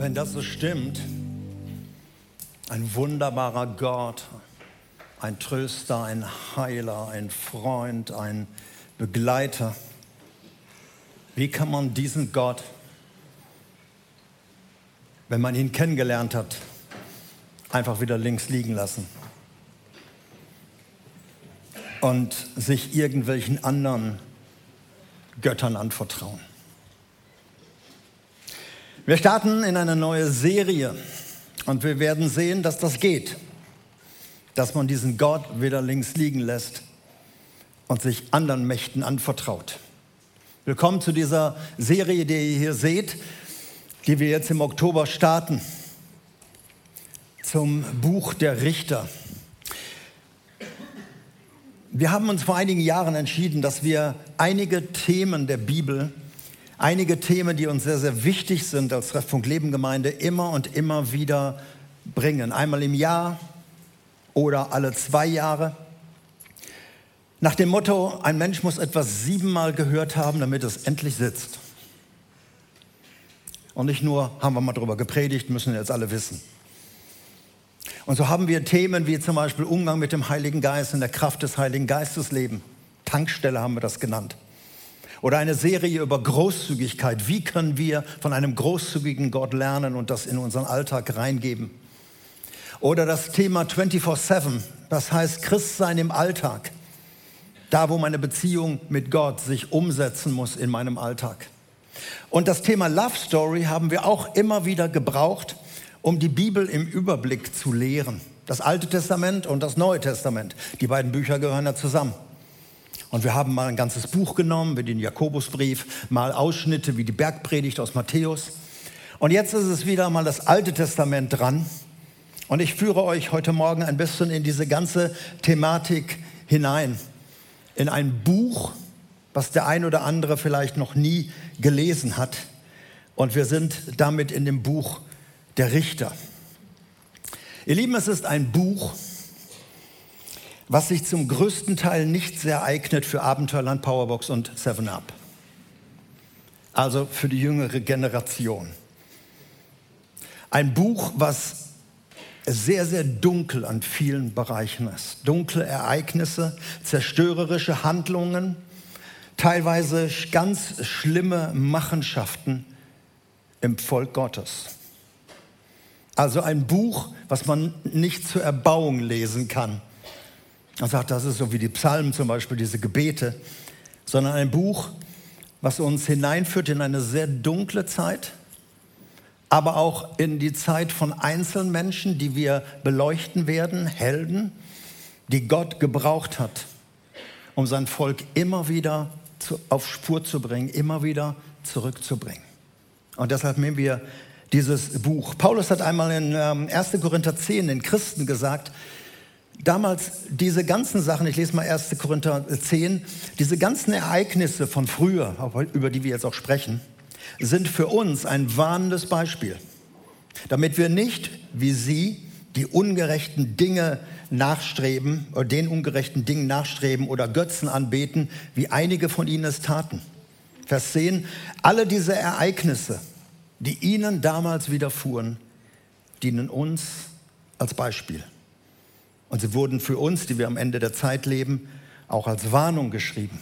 Wenn das so stimmt, ein wunderbarer Gott, ein Tröster, ein Heiler, ein Freund, ein Begleiter, wie kann man diesen Gott, wenn man ihn kennengelernt hat, einfach wieder links liegen lassen und sich irgendwelchen anderen Göttern anvertrauen? Wir starten in eine neue Serie und wir werden sehen, dass das geht, dass man diesen Gott wieder links liegen lässt und sich anderen Mächten anvertraut. Willkommen zu dieser Serie, die ihr hier seht, die wir jetzt im Oktober starten, zum Buch der Richter. Wir haben uns vor einigen Jahren entschieden, dass wir einige Themen der Bibel einige Themen, die uns sehr, sehr wichtig sind als Treffpunkt Leben Gemeinde, immer und immer wieder bringen. Einmal im Jahr oder alle zwei Jahre. Nach dem Motto, ein Mensch muss etwas siebenmal gehört haben, damit es endlich sitzt. Und nicht nur haben wir mal darüber gepredigt, müssen jetzt alle wissen. Und so haben wir Themen wie zum Beispiel Umgang mit dem Heiligen Geist in der Kraft des Heiligen Geistes leben. Tankstelle haben wir das genannt. Oder eine Serie über Großzügigkeit. Wie können wir von einem großzügigen Gott lernen und das in unseren Alltag reingeben? Oder das Thema 24-7, das heißt Christsein im Alltag. Da, wo meine Beziehung mit Gott sich umsetzen muss in meinem Alltag. Und das Thema Love Story haben wir auch immer wieder gebraucht, um die Bibel im Überblick zu lehren. Das Alte Testament und das Neue Testament. Die beiden Bücher gehören ja zusammen. Und wir haben mal ein ganzes Buch genommen, wie den Jakobusbrief, mal Ausschnitte wie die Bergpredigt aus Matthäus. Und jetzt ist es wieder mal das Alte Testament dran. Und ich führe euch heute Morgen ein bisschen in diese ganze Thematik hinein. In ein Buch, was der ein oder andere vielleicht noch nie gelesen hat. Und wir sind damit in dem Buch der Richter. Ihr Lieben, es ist ein Buch, was sich zum größten Teil nicht sehr eignet für Abenteuerland, Powerbox und 7-Up. Also für die jüngere Generation. Ein Buch, was sehr, sehr dunkel an vielen Bereichen ist. Dunkle Ereignisse, zerstörerische Handlungen, teilweise ganz schlimme Machenschaften im Volk Gottes. Also ein Buch, was man nicht zur Erbauung lesen kann er sagt, das ist so wie die Psalmen zum Beispiel, diese Gebete, sondern ein Buch, was uns hineinführt in eine sehr dunkle Zeit, aber auch in die Zeit von Einzelmenschen, die wir beleuchten werden, Helden, die Gott gebraucht hat, um sein Volk immer wieder zu, auf Spur zu bringen, immer wieder zurückzubringen. Und deshalb nehmen wir dieses Buch. Paulus hat einmal in 1. Ähm, Korinther 10 den Christen gesagt, damals diese ganzen Sachen, ich lese mal 1. Korinther 10, diese ganzen Ereignisse von früher, über die wir jetzt auch sprechen, sind für uns ein warnendes Beispiel, damit wir nicht wie sie die ungerechten Dinge nachstreben oder den ungerechten Dingen nachstreben oder Götzen anbeten, wie einige von ihnen es taten. Vers 10, alle diese Ereignisse, die ihnen damals widerfuhren, dienen uns als Beispiel. Und sie wurden für uns, die wir am Ende der Zeit leben, auch als Warnung geschrieben.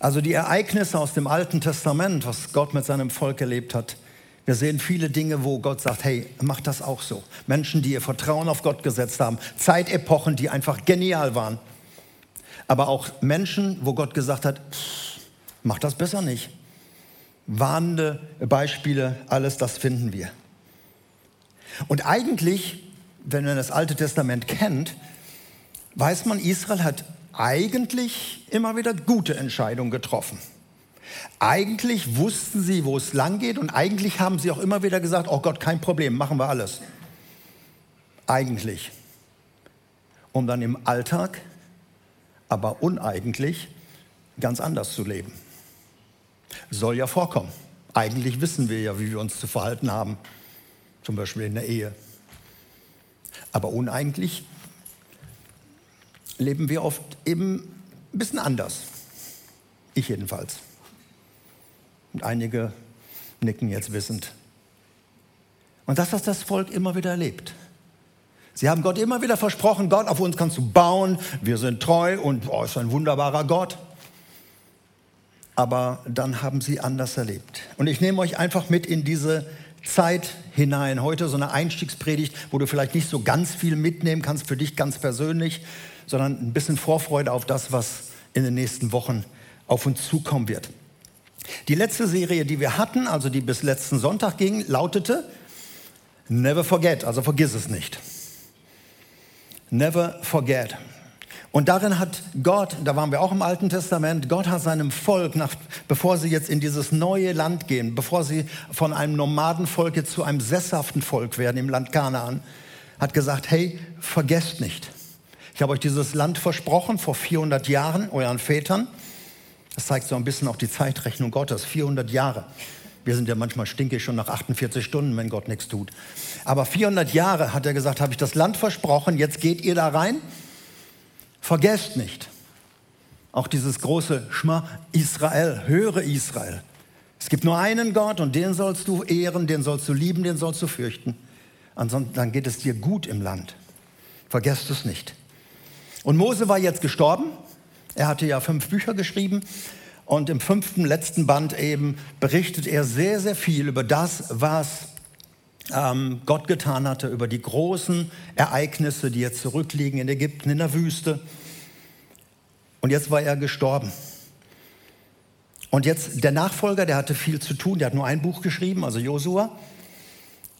Also die Ereignisse aus dem Alten Testament, was Gott mit seinem Volk erlebt hat, wir sehen viele Dinge, wo Gott sagt, hey, mach das auch so. Menschen, die ihr Vertrauen auf Gott gesetzt haben, Zeitepochen, die einfach genial waren. Aber auch Menschen, wo Gott gesagt hat, mach das besser nicht. Warnende Beispiele, alles das finden wir. Und eigentlich wenn man das Alte Testament kennt, weiß man, Israel hat eigentlich immer wieder gute Entscheidungen getroffen. Eigentlich wussten sie, wo es lang geht und eigentlich haben sie auch immer wieder gesagt, oh Gott, kein Problem, machen wir alles. Eigentlich. Um dann im Alltag, aber uneigentlich, ganz anders zu leben. Soll ja vorkommen. Eigentlich wissen wir ja, wie wir uns zu verhalten haben, zum Beispiel in der Ehe. Aber uneigentlich leben wir oft eben ein bisschen anders. Ich jedenfalls. Und einige nicken jetzt wissend. Und das hat das Volk immer wieder erlebt. Sie haben Gott immer wieder versprochen, Gott, auf uns kannst du bauen, wir sind treu und oh, ist ein wunderbarer Gott. Aber dann haben sie anders erlebt. Und ich nehme euch einfach mit in diese Zeit hinein. Heute so eine Einstiegspredigt, wo du vielleicht nicht so ganz viel mitnehmen kannst für dich ganz persönlich, sondern ein bisschen Vorfreude auf das, was in den nächsten Wochen auf uns zukommen wird. Die letzte Serie, die wir hatten, also die bis letzten Sonntag ging, lautete Never Forget, also vergiss es nicht. Never forget. Und darin hat Gott, da waren wir auch im Alten Testament, Gott hat seinem Volk, nach, bevor sie jetzt in dieses neue Land gehen, bevor sie von einem Nomadenvolk jetzt zu einem sesshaften Volk werden im Land Kanaan, hat gesagt, hey, vergesst nicht. Ich habe euch dieses Land versprochen vor 400 Jahren, euren Vätern. Das zeigt so ein bisschen auch die Zeitrechnung Gottes, 400 Jahre. Wir sind ja manchmal stinkig schon nach 48 Stunden, wenn Gott nichts tut. Aber 400 Jahre hat er gesagt, habe ich das Land versprochen, jetzt geht ihr da rein. Vergesst nicht, auch dieses große Schma Israel, höre Israel. Es gibt nur einen Gott und den sollst du ehren, den sollst du lieben, den sollst du fürchten. Ansonsten dann geht es dir gut im Land. Vergesst es nicht. Und Mose war jetzt gestorben. Er hatte ja fünf Bücher geschrieben. Und im fünften, letzten Band eben berichtet er sehr, sehr viel über das, was ähm, Gott getan hatte, über die großen Ereignisse, die jetzt zurückliegen in Ägypten, in der Wüste. Und jetzt war er gestorben. Und jetzt der Nachfolger, der hatte viel zu tun, der hat nur ein Buch geschrieben, also Josua.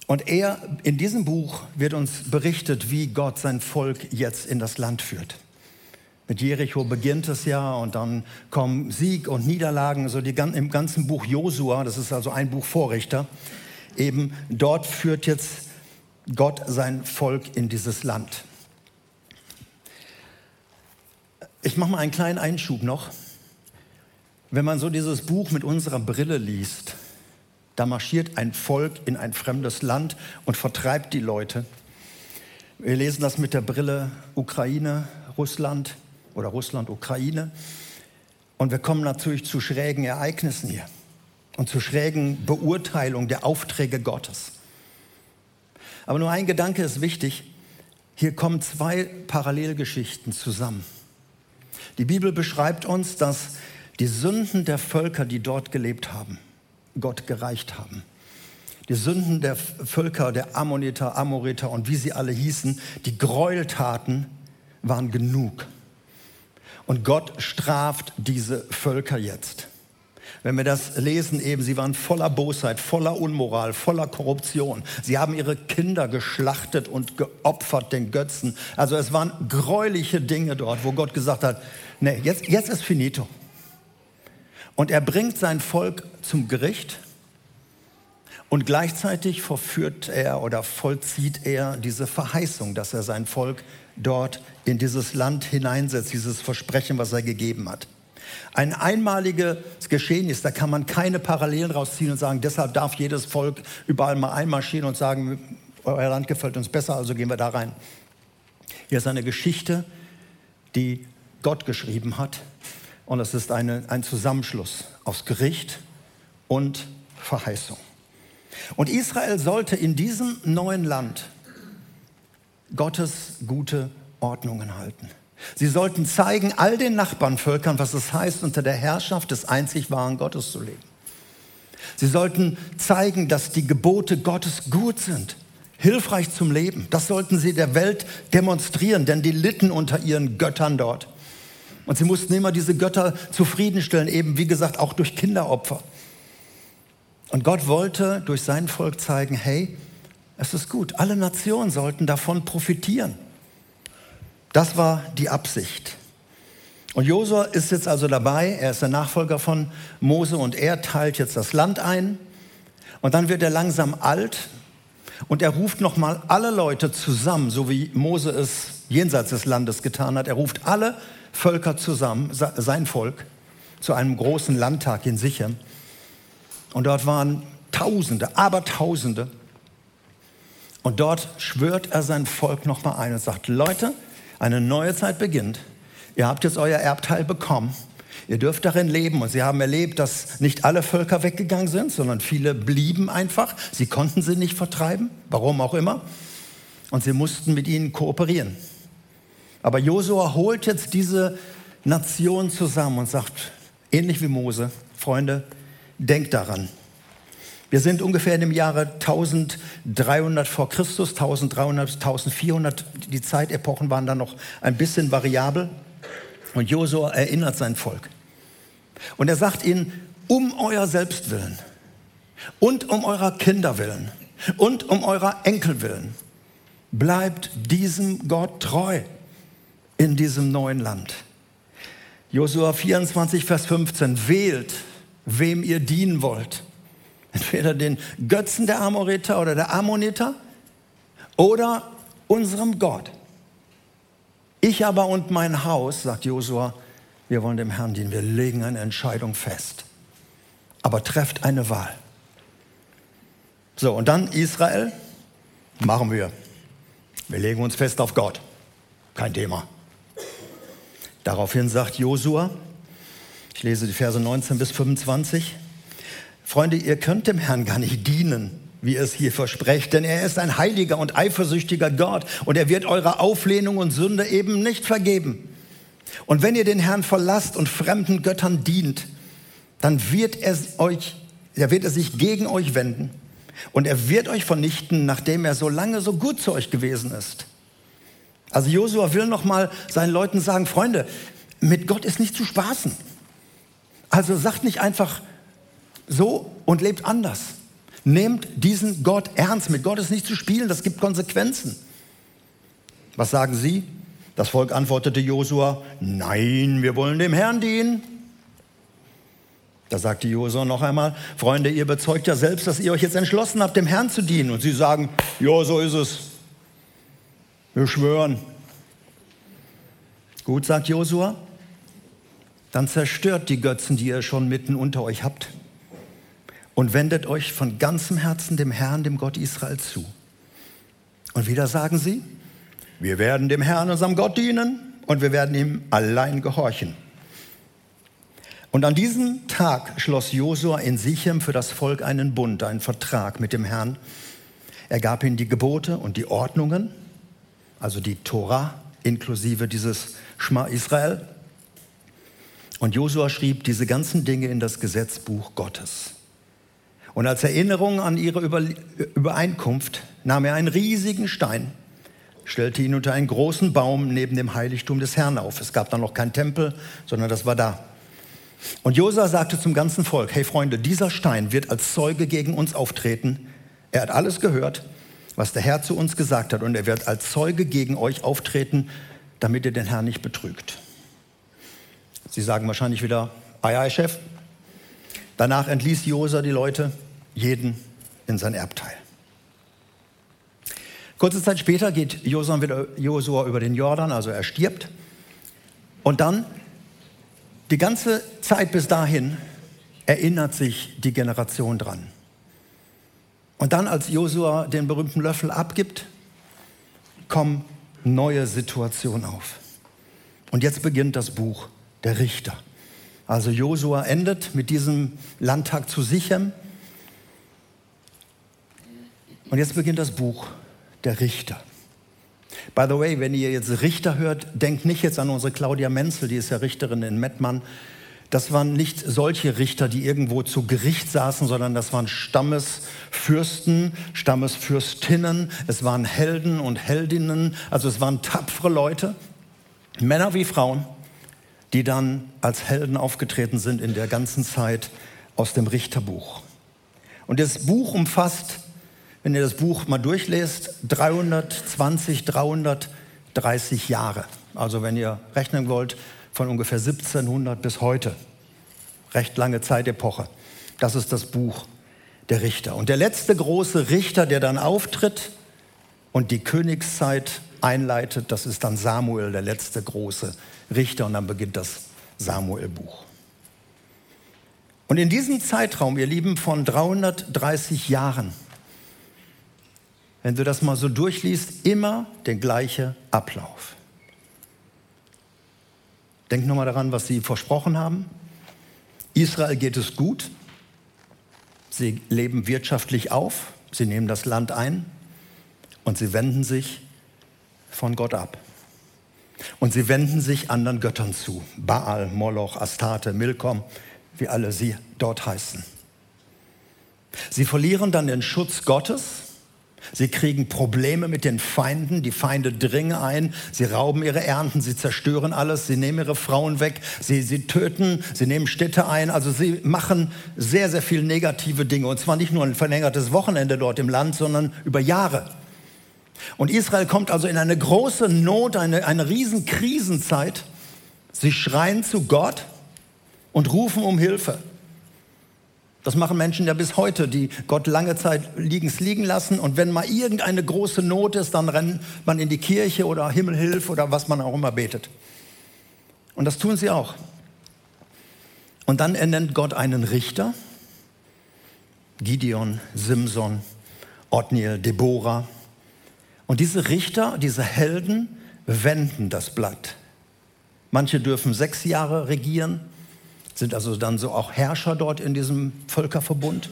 Und er, in diesem Buch wird uns berichtet, wie Gott sein Volk jetzt in das Land führt. Mit Jericho beginnt es ja und dann kommen Sieg und Niederlagen, so die, im ganzen Buch Josua, das ist also ein Buch Vorrichter, eben dort führt jetzt Gott sein Volk in dieses Land. Ich mache mal einen kleinen Einschub noch. Wenn man so dieses Buch mit unserer Brille liest, da marschiert ein Volk in ein fremdes Land und vertreibt die Leute. Wir lesen das mit der Brille Ukraine, Russland oder Russland, Ukraine. Und wir kommen natürlich zu schrägen Ereignissen hier und zur schrägen Beurteilung der Aufträge Gottes. Aber nur ein Gedanke ist wichtig. Hier kommen zwei Parallelgeschichten zusammen. Die Bibel beschreibt uns, dass die Sünden der Völker, die dort gelebt haben, Gott gereicht haben. Die Sünden der Völker, der Ammoniter, Amoriter und wie sie alle hießen, die Gräueltaten waren genug. Und Gott straft diese Völker jetzt. Wenn wir das lesen, eben, sie waren voller Bosheit, voller Unmoral, voller Korruption. Sie haben ihre Kinder geschlachtet und geopfert den Götzen. Also es waren gräuliche Dinge dort, wo Gott gesagt hat, nee, jetzt, jetzt ist finito. Und er bringt sein Volk zum Gericht und gleichzeitig verführt er oder vollzieht er diese Verheißung, dass er sein Volk dort in dieses Land hineinsetzt, dieses Versprechen, was er gegeben hat. Ein einmaliges Geschehen ist, da kann man keine Parallelen rausziehen und sagen, deshalb darf jedes Volk überall mal einmarschieren und sagen, euer Land gefällt uns besser, also gehen wir da rein. Hier ist eine Geschichte, die Gott geschrieben hat und es ist eine, ein Zusammenschluss aus Gericht und Verheißung. Und Israel sollte in diesem neuen Land Gottes gute Ordnungen halten. Sie sollten zeigen all den Nachbarnvölkern, was es heißt, unter der Herrschaft des einzig wahren Gottes zu leben. Sie sollten zeigen, dass die Gebote Gottes gut sind, hilfreich zum Leben. Das sollten sie der Welt demonstrieren, denn die litten unter ihren Göttern dort. Und sie mussten immer diese Götter zufriedenstellen, eben wie gesagt auch durch Kinderopfer. Und Gott wollte durch sein Volk zeigen, hey, es ist gut, alle Nationen sollten davon profitieren. Das war die Absicht. Und Josua ist jetzt also dabei, er ist der Nachfolger von Mose und er teilt jetzt das Land ein. Und dann wird er langsam alt und er ruft nochmal alle Leute zusammen, so wie Mose es jenseits des Landes getan hat. Er ruft alle Völker zusammen, sein Volk, zu einem großen Landtag in Sichem. Und dort waren Tausende, aber Tausende. Und dort schwört er sein Volk nochmal ein und sagt, Leute, eine neue Zeit beginnt. Ihr habt jetzt euer Erbteil bekommen. Ihr dürft darin leben. Und sie haben erlebt, dass nicht alle Völker weggegangen sind, sondern viele blieben einfach. Sie konnten sie nicht vertreiben, warum auch immer. Und sie mussten mit ihnen kooperieren. Aber Josua holt jetzt diese Nation zusammen und sagt, ähnlich wie Mose, Freunde, denkt daran. Wir sind ungefähr in dem Jahre 1300 vor Christus, 1300 bis 1400. Die Zeitepochen waren dann noch ein bisschen variabel. Und Josua erinnert sein Volk. Und er sagt ihnen, um euer Selbstwillen und um eurer Kinder willen und um eurer Enkel willen, bleibt diesem Gott treu in diesem neuen Land. Josua 24, Vers 15, wählt, wem ihr dienen wollt. Entweder den Götzen der Amoriter oder der Ammoniter oder unserem Gott. Ich aber und mein Haus, sagt Josua, wir wollen dem Herrn dienen. Wir legen eine Entscheidung fest. Aber trefft eine Wahl. So, und dann Israel, machen wir. Wir legen uns fest auf Gott. Kein Thema. Daraufhin sagt Josua, ich lese die Verse 19 bis 25, Freunde, ihr könnt dem Herrn gar nicht dienen, wie es hier verspricht, denn er ist ein heiliger und eifersüchtiger Gott und er wird eure Auflehnung und Sünde eben nicht vergeben. Und wenn ihr den Herrn verlasst und fremden Göttern dient, dann wird er euch, er wird er sich gegen euch wenden und er wird euch vernichten, nachdem er so lange so gut zu euch gewesen ist. Also Josua will noch mal seinen Leuten sagen, Freunde, mit Gott ist nicht zu spaßen. Also sagt nicht einfach so und lebt anders. Nehmt diesen Gott ernst. Mit Gott ist nicht zu spielen, das gibt Konsequenzen. Was sagen Sie? Das Volk antwortete Josua, nein, wir wollen dem Herrn dienen. Da sagte Josua noch einmal, Freunde, ihr bezeugt ja selbst, dass ihr euch jetzt entschlossen habt, dem Herrn zu dienen. Und sie sagen, ja, so ist es. Wir schwören. Gut, sagt Josua, dann zerstört die Götzen, die ihr schon mitten unter euch habt und wendet euch von ganzem Herzen dem Herrn, dem Gott Israel zu. Und wieder sagen sie, wir werden dem Herrn, unserem Gott dienen und wir werden ihm allein gehorchen. Und an diesem Tag schloss Josua in Sichem für das Volk einen Bund, einen Vertrag mit dem Herrn. Er gab ihnen die Gebote und die Ordnungen, also die Tora inklusive dieses Schma Israel. Und Josua schrieb diese ganzen Dinge in das Gesetzbuch Gottes. Und als Erinnerung an ihre Übereinkunft nahm er einen riesigen Stein, stellte ihn unter einen großen Baum neben dem Heiligtum des Herrn auf. Es gab dann noch keinen Tempel, sondern das war da. Und Josua sagte zum ganzen Volk, hey Freunde, dieser Stein wird als Zeuge gegen uns auftreten. Er hat alles gehört, was der Herr zu uns gesagt hat und er wird als Zeuge gegen euch auftreten, damit ihr den Herrn nicht betrügt. Sie sagen wahrscheinlich wieder, ei, ei, Chef, Danach entließ Josa die Leute, jeden in sein Erbteil. Kurze Zeit später geht Josua über den Jordan, also er stirbt. Und dann, die ganze Zeit bis dahin, erinnert sich die Generation dran. Und dann, als Josua den berühmten Löffel abgibt, kommen neue Situationen auf. Und jetzt beginnt das Buch der Richter. Also Josua endet mit diesem Landtag zu sichern. Und jetzt beginnt das Buch der Richter. By the way, wenn ihr jetzt Richter hört, denkt nicht jetzt an unsere Claudia Menzel, die ist ja Richterin in Mettmann. Das waren nicht solche Richter, die irgendwo zu Gericht saßen, sondern das waren Stammesfürsten, Stammesfürstinnen, es waren Helden und Heldinnen, also es waren tapfere Leute, Männer wie Frauen, die dann als Helden aufgetreten sind in der ganzen Zeit aus dem Richterbuch. Und das Buch umfasst, wenn ihr das Buch mal durchlest, 320, 330 Jahre. Also wenn ihr rechnen wollt, von ungefähr 1700 bis heute. Recht lange Zeitepoche. Das ist das Buch der Richter. Und der letzte große Richter, der dann auftritt und die Königszeit einleitet, das ist dann Samuel, der letzte große Richter und dann beginnt das Samuel-Buch. Und in diesem Zeitraum, ihr Lieben, von 330 Jahren, wenn du das mal so durchliest, immer der gleiche Ablauf. Denkt nochmal daran, was sie versprochen haben. Israel geht es gut. Sie leben wirtschaftlich auf. Sie nehmen das Land ein. Und sie wenden sich von Gott ab. Und sie wenden sich anderen Göttern zu. Baal, Moloch, Astarte, Milkom, wie alle sie dort heißen. Sie verlieren dann den Schutz Gottes. Sie kriegen Probleme mit den Feinden. Die Feinde dringen ein. Sie rauben ihre Ernten. Sie zerstören alles. Sie nehmen ihre Frauen weg. Sie, sie töten. Sie nehmen Städte ein. Also sie machen sehr, sehr viele negative Dinge. Und zwar nicht nur ein verlängertes Wochenende dort im Land, sondern über Jahre. Und Israel kommt also in eine große Not, eine, eine riesen Krisenzeit. Sie schreien zu Gott und rufen um Hilfe. Das machen Menschen ja bis heute, die Gott lange Zeit liegens liegen lassen. Und wenn mal irgendeine große Not ist, dann rennt man in die Kirche oder Himmelhilf oder was man auch immer betet. Und das tun sie auch. Und dann ernennt Gott einen Richter, Gideon, Simson, Othniel, Deborah. Und diese Richter, diese Helden wenden das Blatt. Manche dürfen sechs Jahre regieren, sind also dann so auch Herrscher dort in diesem Völkerverbund.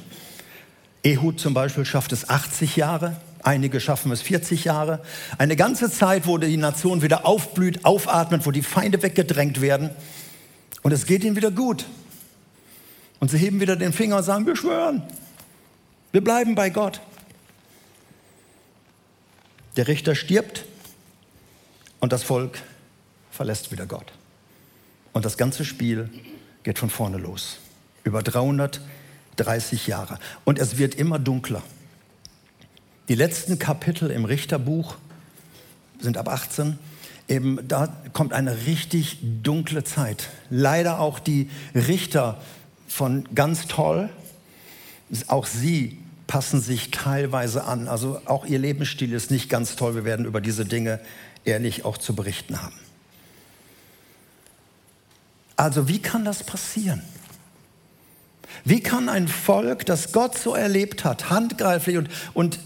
Ehud zum Beispiel schafft es 80 Jahre, einige schaffen es 40 Jahre. Eine ganze Zeit, wo die Nation wieder aufblüht, aufatmet, wo die Feinde weggedrängt werden. Und es geht ihnen wieder gut. Und sie heben wieder den Finger und sagen, wir schwören, wir bleiben bei Gott. Der Richter stirbt und das Volk verlässt wieder Gott. Und das ganze Spiel geht von vorne los. Über 330 Jahre. Und es wird immer dunkler. Die letzten Kapitel im Richterbuch sind ab 18. Eben da kommt eine richtig dunkle Zeit. Leider auch die Richter von ganz toll. Auch sie passen sich teilweise an. Also auch ihr Lebensstil ist nicht ganz toll. Wir werden über diese Dinge ehrlich auch zu berichten haben. Also wie kann das passieren? Wie kann ein Volk, das Gott so erlebt hat, handgreiflich und, und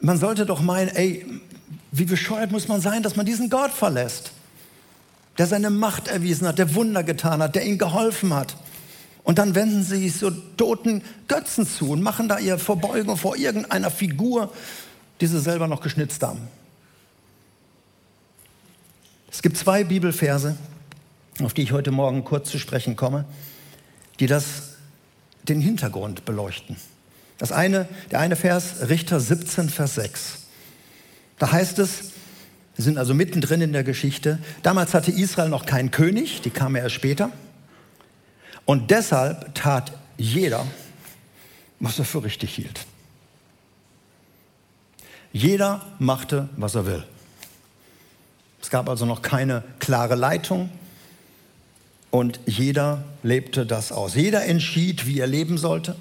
man sollte doch meinen, ey, wie bescheuert muss man sein, dass man diesen Gott verlässt, der seine Macht erwiesen hat, der Wunder getan hat, der ihnen geholfen hat. Und dann wenden sie sich so toten Götzen zu und machen da ihre Verbeugung vor irgendeiner Figur, die sie selber noch geschnitzt haben. Es gibt zwei Bibelverse, auf die ich heute Morgen kurz zu sprechen komme, die das, den Hintergrund beleuchten. Das eine, der eine Vers, Richter 17, Vers 6. Da heißt es, wir sind also mittendrin in der Geschichte, damals hatte Israel noch keinen König, die kam erst später. Und deshalb tat jeder, was er für richtig hielt. Jeder machte, was er will. Es gab also noch keine klare Leitung, und jeder lebte das aus. Jeder entschied, wie er leben sollte.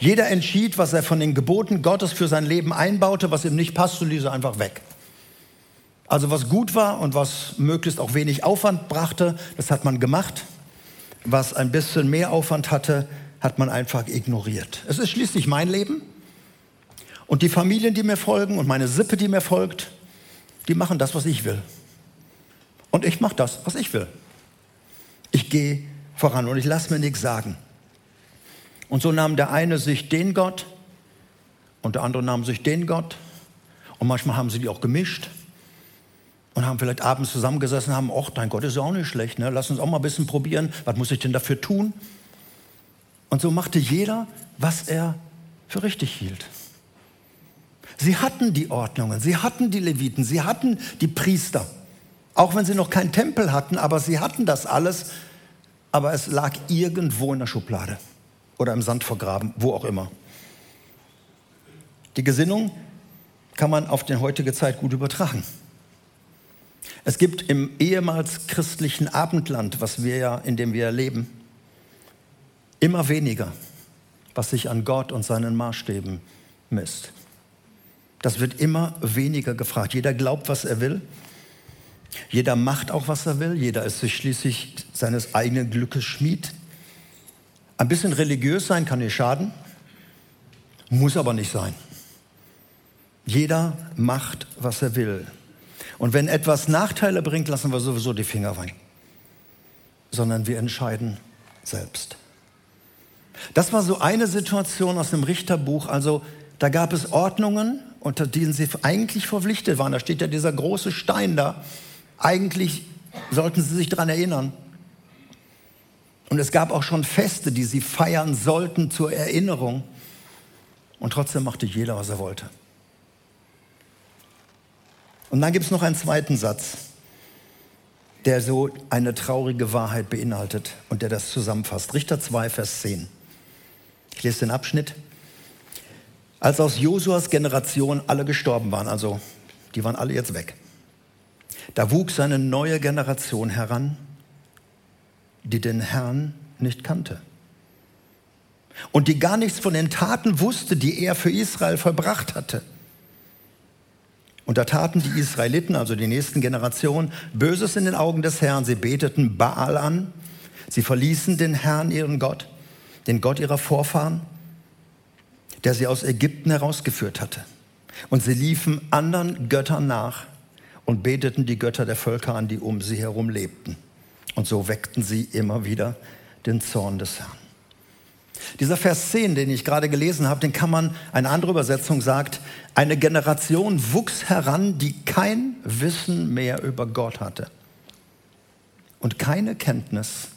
Jeder entschied, was er von den Geboten Gottes für sein Leben einbaute, was ihm nicht passte, ließ er einfach weg. Also was gut war und was möglichst auch wenig Aufwand brachte, das hat man gemacht. Was ein bisschen mehr Aufwand hatte, hat man einfach ignoriert. Es ist schließlich mein Leben. Und die Familien, die mir folgen und meine Sippe, die mir folgt, die machen das, was ich will. Und ich mache das, was ich will. Ich gehe voran und ich lasse mir nichts sagen. Und so nahm der eine sich den Gott und der andere nahm sich den Gott. Und manchmal haben sie die auch gemischt und haben vielleicht abends zusammengesessen und haben, ach, dein Gott ist ja auch nicht schlecht, ne? lass uns auch mal ein bisschen probieren, was muss ich denn dafür tun? Und so machte jeder, was er für richtig hielt. Sie hatten die Ordnungen, sie hatten die Leviten, sie hatten die Priester. Auch wenn sie noch keinen Tempel hatten, aber sie hatten das alles, aber es lag irgendwo in der Schublade oder im Sand vergraben, wo auch immer. Die Gesinnung kann man auf die heutige Zeit gut übertragen. Es gibt im ehemals christlichen Abendland, was wir ja, in dem wir leben, immer weniger, was sich an Gott und seinen Maßstäben misst. Das wird immer weniger gefragt. Jeder glaubt, was er will. Jeder macht auch, was er will. Jeder ist sich schließlich seines eigenen Glückes Schmied. Ein bisschen religiös sein kann nicht schaden, muss aber nicht sein. Jeder macht, was er will. Und wenn etwas Nachteile bringt, lassen wir sowieso die Finger rein. sondern wir entscheiden selbst. Das war so eine Situation aus dem Richterbuch. Also da gab es Ordnungen, unter denen sie eigentlich verpflichtet waren. Da steht ja dieser große Stein da. Eigentlich sollten sie sich daran erinnern. Und es gab auch schon Feste, die sie feiern sollten zur Erinnerung. Und trotzdem machte jeder, was er wollte. Und dann gibt es noch einen zweiten Satz, der so eine traurige Wahrheit beinhaltet und der das zusammenfasst. Richter 2, Vers 10. Ich lese den Abschnitt. Als aus Josuas Generation alle gestorben waren, also die waren alle jetzt weg, da wuchs eine neue Generation heran, die den Herrn nicht kannte und die gar nichts von den Taten wusste, die er für Israel vollbracht hatte. Und da taten die Israeliten, also die nächsten Generationen, Böses in den Augen des Herrn. Sie beteten Baal an, sie verließen den Herrn, ihren Gott, den Gott ihrer Vorfahren, der sie aus Ägypten herausgeführt hatte. Und sie liefen anderen Göttern nach und beteten die Götter der Völker an, die um sie herum lebten. Und so weckten sie immer wieder den Zorn des Herrn. Dieser Vers 10, den ich gerade gelesen habe, den kann man, eine andere Übersetzung sagt, eine Generation wuchs heran, die kein Wissen mehr über Gott hatte und keine Kenntnis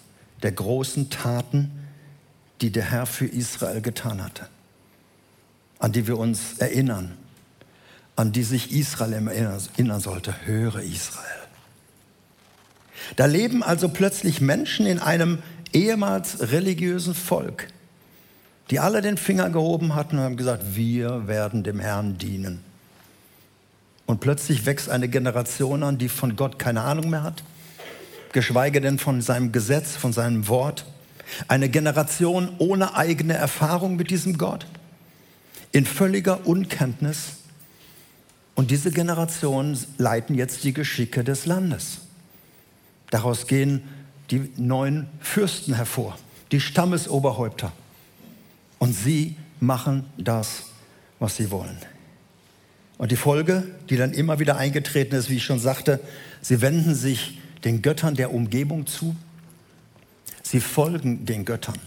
der großen Taten, die der Herr für Israel getan hatte, an die wir uns erinnern, an die sich Israel erinnern sollte. Höre Israel. Da leben also plötzlich Menschen in einem ehemals religiösen Volk, die alle den Finger gehoben hatten und haben gesagt, wir werden dem Herrn dienen. Und plötzlich wächst eine Generation an, die von Gott keine Ahnung mehr hat, geschweige denn von seinem Gesetz, von seinem Wort. Eine Generation ohne eigene Erfahrung mit diesem Gott, in völliger Unkenntnis. Und diese Generation leiten jetzt die Geschicke des Landes. Daraus gehen die neuen Fürsten hervor, die Stammesoberhäupter. Und sie machen das, was sie wollen. Und die Folge, die dann immer wieder eingetreten ist, wie ich schon sagte, sie wenden sich den Göttern der Umgebung zu. Sie folgen den Göttern.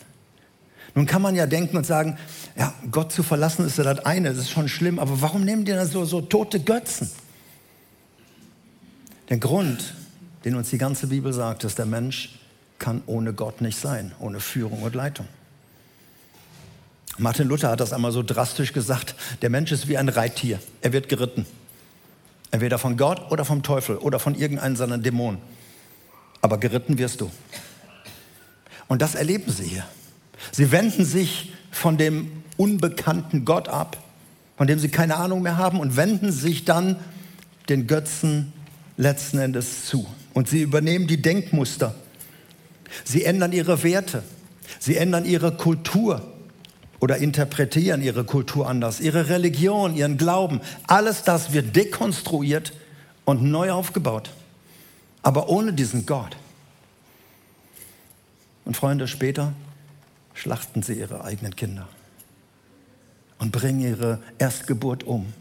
Nun kann man ja denken und sagen, ja, Gott zu verlassen ist ja das eine, das ist schon schlimm, aber warum nehmen die dann so, so tote Götzen? Der Grund, den uns die ganze Bibel sagt, ist, der Mensch kann ohne Gott nicht sein, ohne Führung und Leitung. Martin Luther hat das einmal so drastisch gesagt, der Mensch ist wie ein Reittier, er wird geritten. Entweder von Gott oder vom Teufel oder von irgendeinem seiner Dämonen. Aber geritten wirst du. Und das erleben sie hier. Sie wenden sich von dem unbekannten Gott ab, von dem sie keine Ahnung mehr haben und wenden sich dann den Götzen letzten Endes zu. Und sie übernehmen die Denkmuster. Sie ändern ihre Werte. Sie ändern ihre Kultur oder interpretieren ihre Kultur anders, ihre Religion, ihren Glauben. Alles das wird dekonstruiert und neu aufgebaut. Aber ohne diesen Gott. Und Freunde, später schlachten sie ihre eigenen Kinder und bringen ihre Erstgeburt um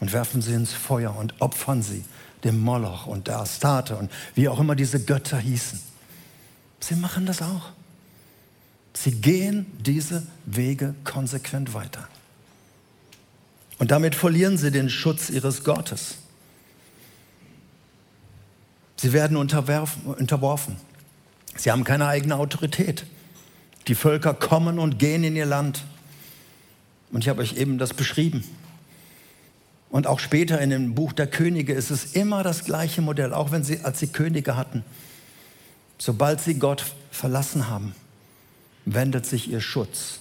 und werfen sie ins Feuer und opfern sie dem Moloch und der Astarte und wie auch immer diese Götter hießen. Sie machen das auch. Sie gehen diese Wege konsequent weiter. Und damit verlieren sie den Schutz ihres Gottes. Sie werden unterworfen. Sie haben keine eigene Autorität. Die Völker kommen und gehen in ihr Land. Und ich habe euch eben das beschrieben. Und auch später in dem Buch der Könige ist es immer das gleiche Modell, auch wenn sie, als sie Könige hatten. Sobald sie Gott verlassen haben, wendet sich ihr Schutz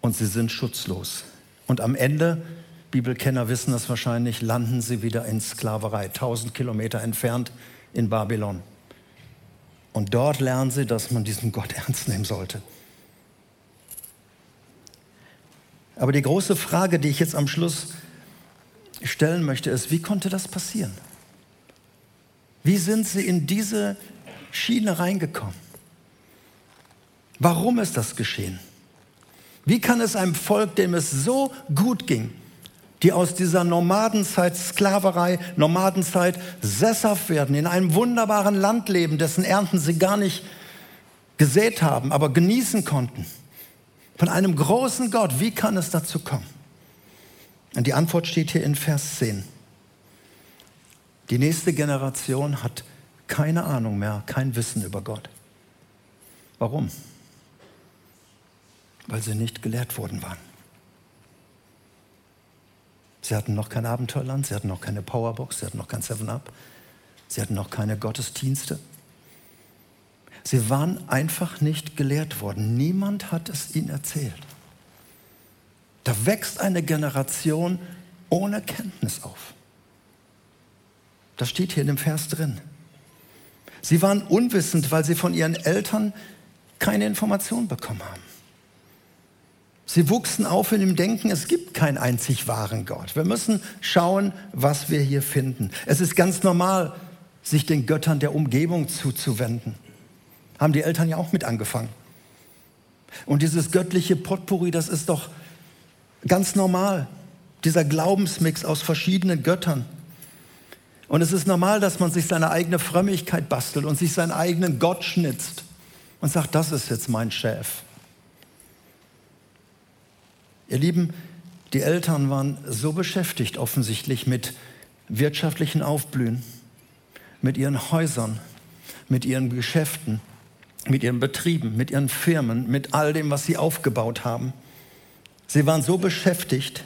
und sie sind schutzlos. Und am Ende, Bibelkenner wissen das wahrscheinlich, landen sie wieder in Sklaverei, tausend Kilometer entfernt in Babylon. Und dort lernen sie, dass man diesen Gott ernst nehmen sollte. Aber die große Frage, die ich jetzt am Schluss stellen möchte, ist, wie konnte das passieren? Wie sind sie in diese Schiene reingekommen? Warum ist das geschehen? Wie kann es einem Volk, dem es so gut ging, die aus dieser Nomadenzeit, Sklaverei, Nomadenzeit sesshaft werden, in einem wunderbaren Land leben, dessen Ernten sie gar nicht gesät haben, aber genießen konnten. Von einem großen Gott. Wie kann es dazu kommen? Und die Antwort steht hier in Vers 10. Die nächste Generation hat keine Ahnung mehr, kein Wissen über Gott. Warum? Weil sie nicht gelehrt worden waren. Sie hatten noch kein Abenteuerland, sie hatten noch keine Powerbox, sie hatten noch kein Seven up sie hatten noch keine Gottesdienste. Sie waren einfach nicht gelehrt worden. Niemand hat es ihnen erzählt. Da wächst eine Generation ohne Kenntnis auf. Das steht hier in dem Vers drin. Sie waren unwissend, weil sie von ihren Eltern keine Information bekommen haben. Sie wuchsen auf in dem Denken, es gibt keinen einzig wahren Gott. Wir müssen schauen, was wir hier finden. Es ist ganz normal, sich den Göttern der Umgebung zuzuwenden. Haben die Eltern ja auch mit angefangen. Und dieses göttliche Potpourri, das ist doch ganz normal. Dieser Glaubensmix aus verschiedenen Göttern. Und es ist normal, dass man sich seine eigene Frömmigkeit bastelt und sich seinen eigenen Gott schnitzt und sagt, das ist jetzt mein Chef. Ihr Lieben, die Eltern waren so beschäftigt offensichtlich mit wirtschaftlichen Aufblühen, mit ihren Häusern, mit ihren Geschäften, mit ihren Betrieben, mit ihren Firmen, mit all dem, was sie aufgebaut haben. Sie waren so beschäftigt,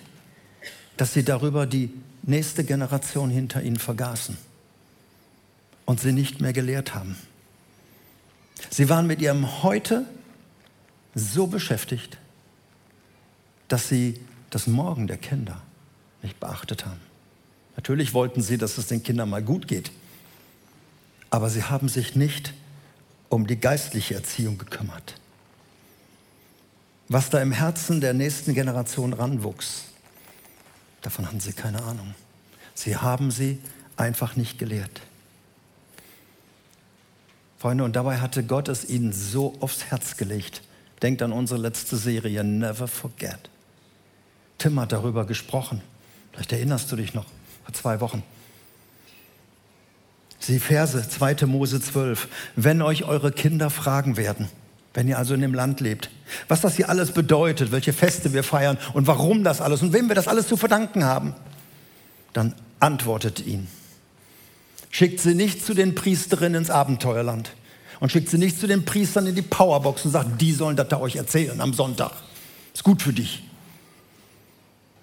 dass sie darüber die nächste Generation hinter ihnen vergaßen und sie nicht mehr gelehrt haben. Sie waren mit ihrem Heute so beschäftigt, dass sie das Morgen der Kinder nicht beachtet haben. Natürlich wollten sie, dass es den Kindern mal gut geht, aber sie haben sich nicht um die geistliche Erziehung gekümmert. Was da im Herzen der nächsten Generation ranwuchs, davon hatten sie keine Ahnung. Sie haben sie einfach nicht gelehrt. Freunde, und dabei hatte Gott es ihnen so aufs Herz gelegt. Denkt an unsere letzte Serie, Never Forget. Tim hat darüber gesprochen. Vielleicht erinnerst du dich noch, vor zwei Wochen. Sie Verse, 2. Mose 12. Wenn euch eure Kinder fragen werden, wenn ihr also in dem Land lebt, was das hier alles bedeutet, welche Feste wir feiern und warum das alles und wem wir das alles zu verdanken haben, dann antwortet ihn. Schickt sie nicht zu den Priesterinnen ins Abenteuerland und schickt sie nicht zu den Priestern in die Powerbox und sagt, die sollen das da euch erzählen am Sonntag. Ist gut für dich.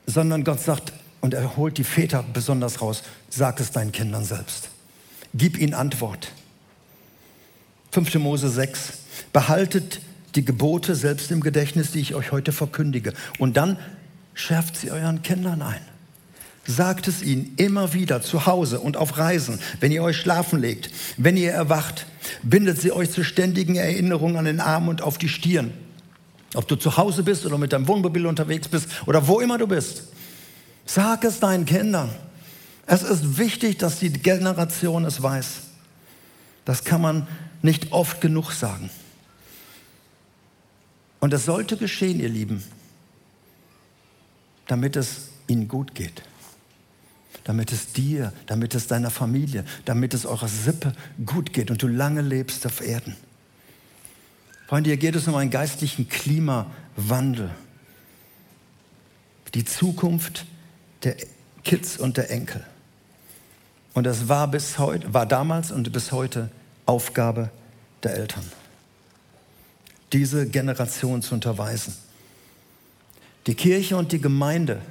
Sondern Gott sagt, und er holt die Väter besonders raus, sag es deinen Kindern selbst. Gib ihnen Antwort. 5. Mose 6. Behaltet die Gebote selbst im Gedächtnis, die ich euch heute verkündige. Und dann schärft sie euren Kindern ein. Sagt es ihnen immer wieder zu Hause und auf Reisen, wenn ihr euch schlafen legt, wenn ihr erwacht. Bindet sie euch zur ständigen Erinnerung an den Arm und auf die Stirn. Ob du zu Hause bist oder mit deinem Wohnmobil unterwegs bist oder wo immer du bist. Sag es deinen Kindern. Es ist wichtig, dass die Generation es weiß. Das kann man nicht oft genug sagen. Und es sollte geschehen, ihr Lieben, damit es ihnen gut geht. Damit es dir, damit es deiner Familie, damit es eurer Sippe gut geht und du lange lebst auf Erden. Freunde, hier geht es um einen geistlichen Klimawandel. Die Zukunft der Kids und der Enkel. Und das war bis heute, war damals und bis heute Aufgabe der Eltern, diese Generation zu unterweisen. Die Kirche und die Gemeinde,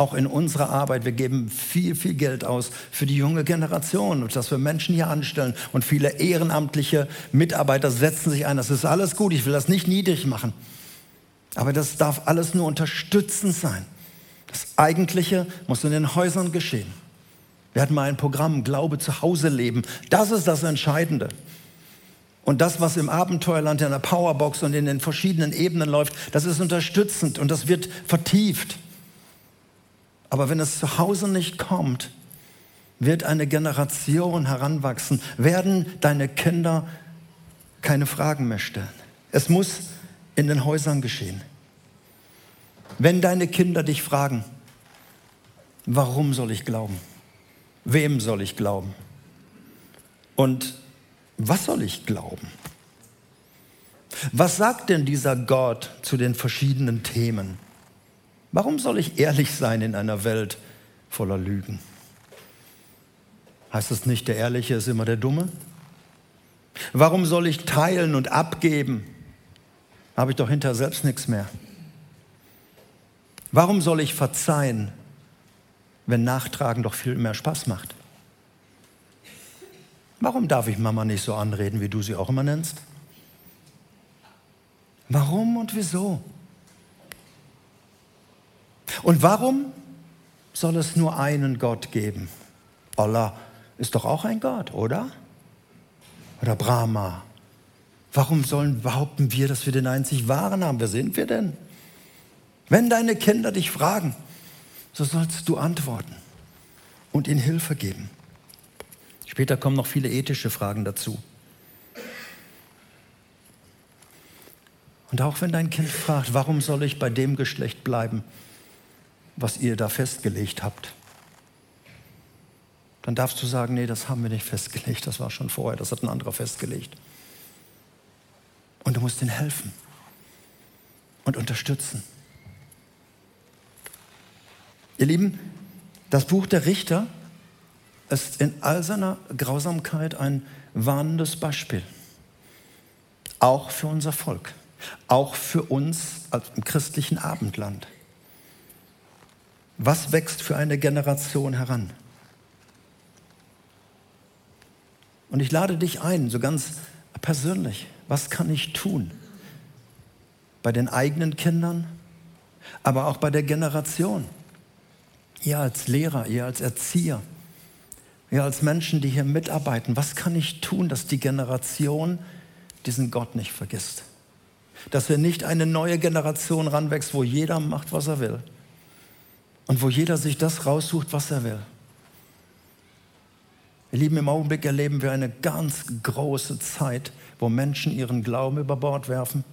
auch in unserer Arbeit, wir geben viel, viel Geld aus für die junge Generation und dass wir Menschen hier anstellen und viele ehrenamtliche Mitarbeiter setzen sich ein. Das ist alles gut, ich will das nicht niedrig machen. Aber das darf alles nur unterstützend sein. Das Eigentliche muss in den Häusern geschehen. Wir hatten mal ein Programm, Glaube zu Hause leben. Das ist das Entscheidende. Und das, was im Abenteuerland, in der Powerbox und in den verschiedenen Ebenen läuft, das ist unterstützend und das wird vertieft. Aber wenn es zu Hause nicht kommt, wird eine Generation heranwachsen, werden deine Kinder keine Fragen mehr stellen. Es muss in den Häusern geschehen. Wenn deine Kinder dich fragen, warum soll ich glauben? Wem soll ich glauben? Und was soll ich glauben? Was sagt denn dieser Gott zu den verschiedenen Themen? Warum soll ich ehrlich sein in einer Welt voller Lügen? Heißt es nicht, der Ehrliche ist immer der Dumme? Warum soll ich teilen und abgeben? Habe ich doch hinterher selbst nichts mehr. Warum soll ich verzeihen, wenn Nachtragen doch viel mehr Spaß macht? Warum darf ich Mama nicht so anreden, wie du sie auch immer nennst? Warum und wieso? Und warum soll es nur einen Gott geben? Allah ist doch auch ein Gott, oder? Oder Brahma. Warum sollen behaupten wir, dass wir den einzig wahren haben? Wer sind wir denn? Wenn deine Kinder dich fragen, so sollst du antworten und ihnen Hilfe geben. Später kommen noch viele ethische Fragen dazu. Und auch wenn dein Kind fragt, warum soll ich bei dem Geschlecht bleiben, was ihr da festgelegt habt, dann darfst du sagen, nee, das haben wir nicht festgelegt, das war schon vorher, das hat ein anderer festgelegt. Und du musst ihnen helfen und unterstützen. Ihr Lieben, das Buch der Richter ist in all seiner Grausamkeit ein warnendes Beispiel. Auch für unser Volk, auch für uns im christlichen Abendland. Was wächst für eine Generation heran? Und ich lade dich ein, so ganz persönlich, was kann ich tun? Bei den eigenen Kindern, aber auch bei der Generation. Ihr als Lehrer, ihr als Erzieher, wir als Menschen, die hier mitarbeiten, was kann ich tun, dass die Generation diesen Gott nicht vergisst? Dass wir nicht eine neue Generation ranwächst, wo jeder macht, was er will. Und wo jeder sich das raussucht, was er will. Ihr Lieben, im Augenblick erleben wir eine ganz große Zeit, wo Menschen ihren Glauben über Bord werfen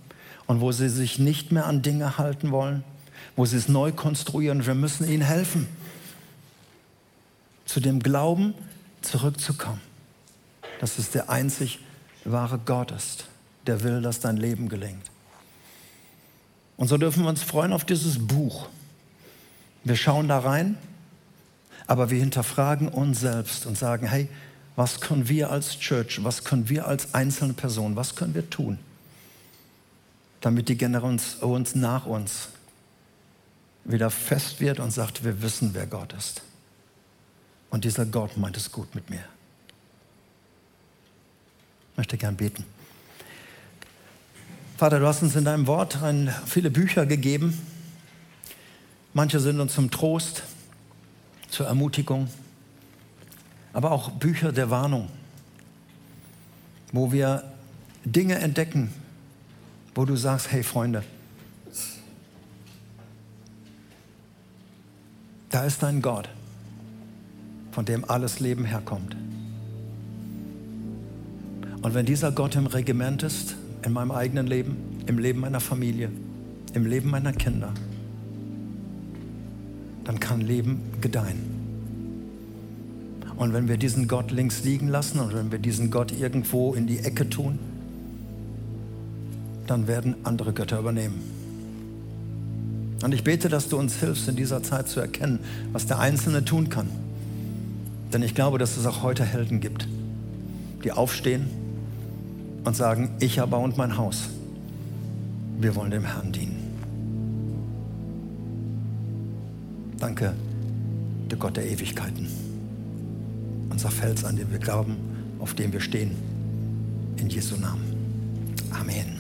und wo sie sich nicht mehr an Dinge halten wollen, wo sie es neu konstruieren. Wir müssen ihnen helfen zu dem Glauben zurückzukommen, dass es der einzig wahre Gott ist, der will, dass dein Leben gelingt. Und so dürfen wir uns freuen auf dieses Buch. Wir schauen da rein, aber wir hinterfragen uns selbst und sagen, hey, was können wir als Church, was können wir als einzelne Person, was können wir tun, damit die Generation nach uns wieder fest wird und sagt, wir wissen, wer Gott ist. Und dieser Gott meint es gut mit mir. Ich möchte gern beten. Vater, du hast uns in deinem Wort viele Bücher gegeben. Manche sind uns zum Trost, zur Ermutigung, aber auch Bücher der Warnung, wo wir Dinge entdecken, wo du sagst, hey Freunde, da ist dein Gott von dem alles Leben herkommt. Und wenn dieser Gott im Regiment ist, in meinem eigenen Leben, im Leben meiner Familie, im Leben meiner Kinder, dann kann Leben gedeihen. Und wenn wir diesen Gott links liegen lassen und wenn wir diesen Gott irgendwo in die Ecke tun, dann werden andere Götter übernehmen. Und ich bete, dass du uns hilfst, in dieser Zeit zu erkennen, was der Einzelne tun kann denn ich glaube, dass es auch heute Helden gibt, die aufstehen und sagen, ich und mein Haus, wir wollen dem Herrn dienen. Danke, der Gott der Ewigkeiten, unser Fels, an dem wir glauben, auf dem wir stehen. In Jesu Namen. Amen.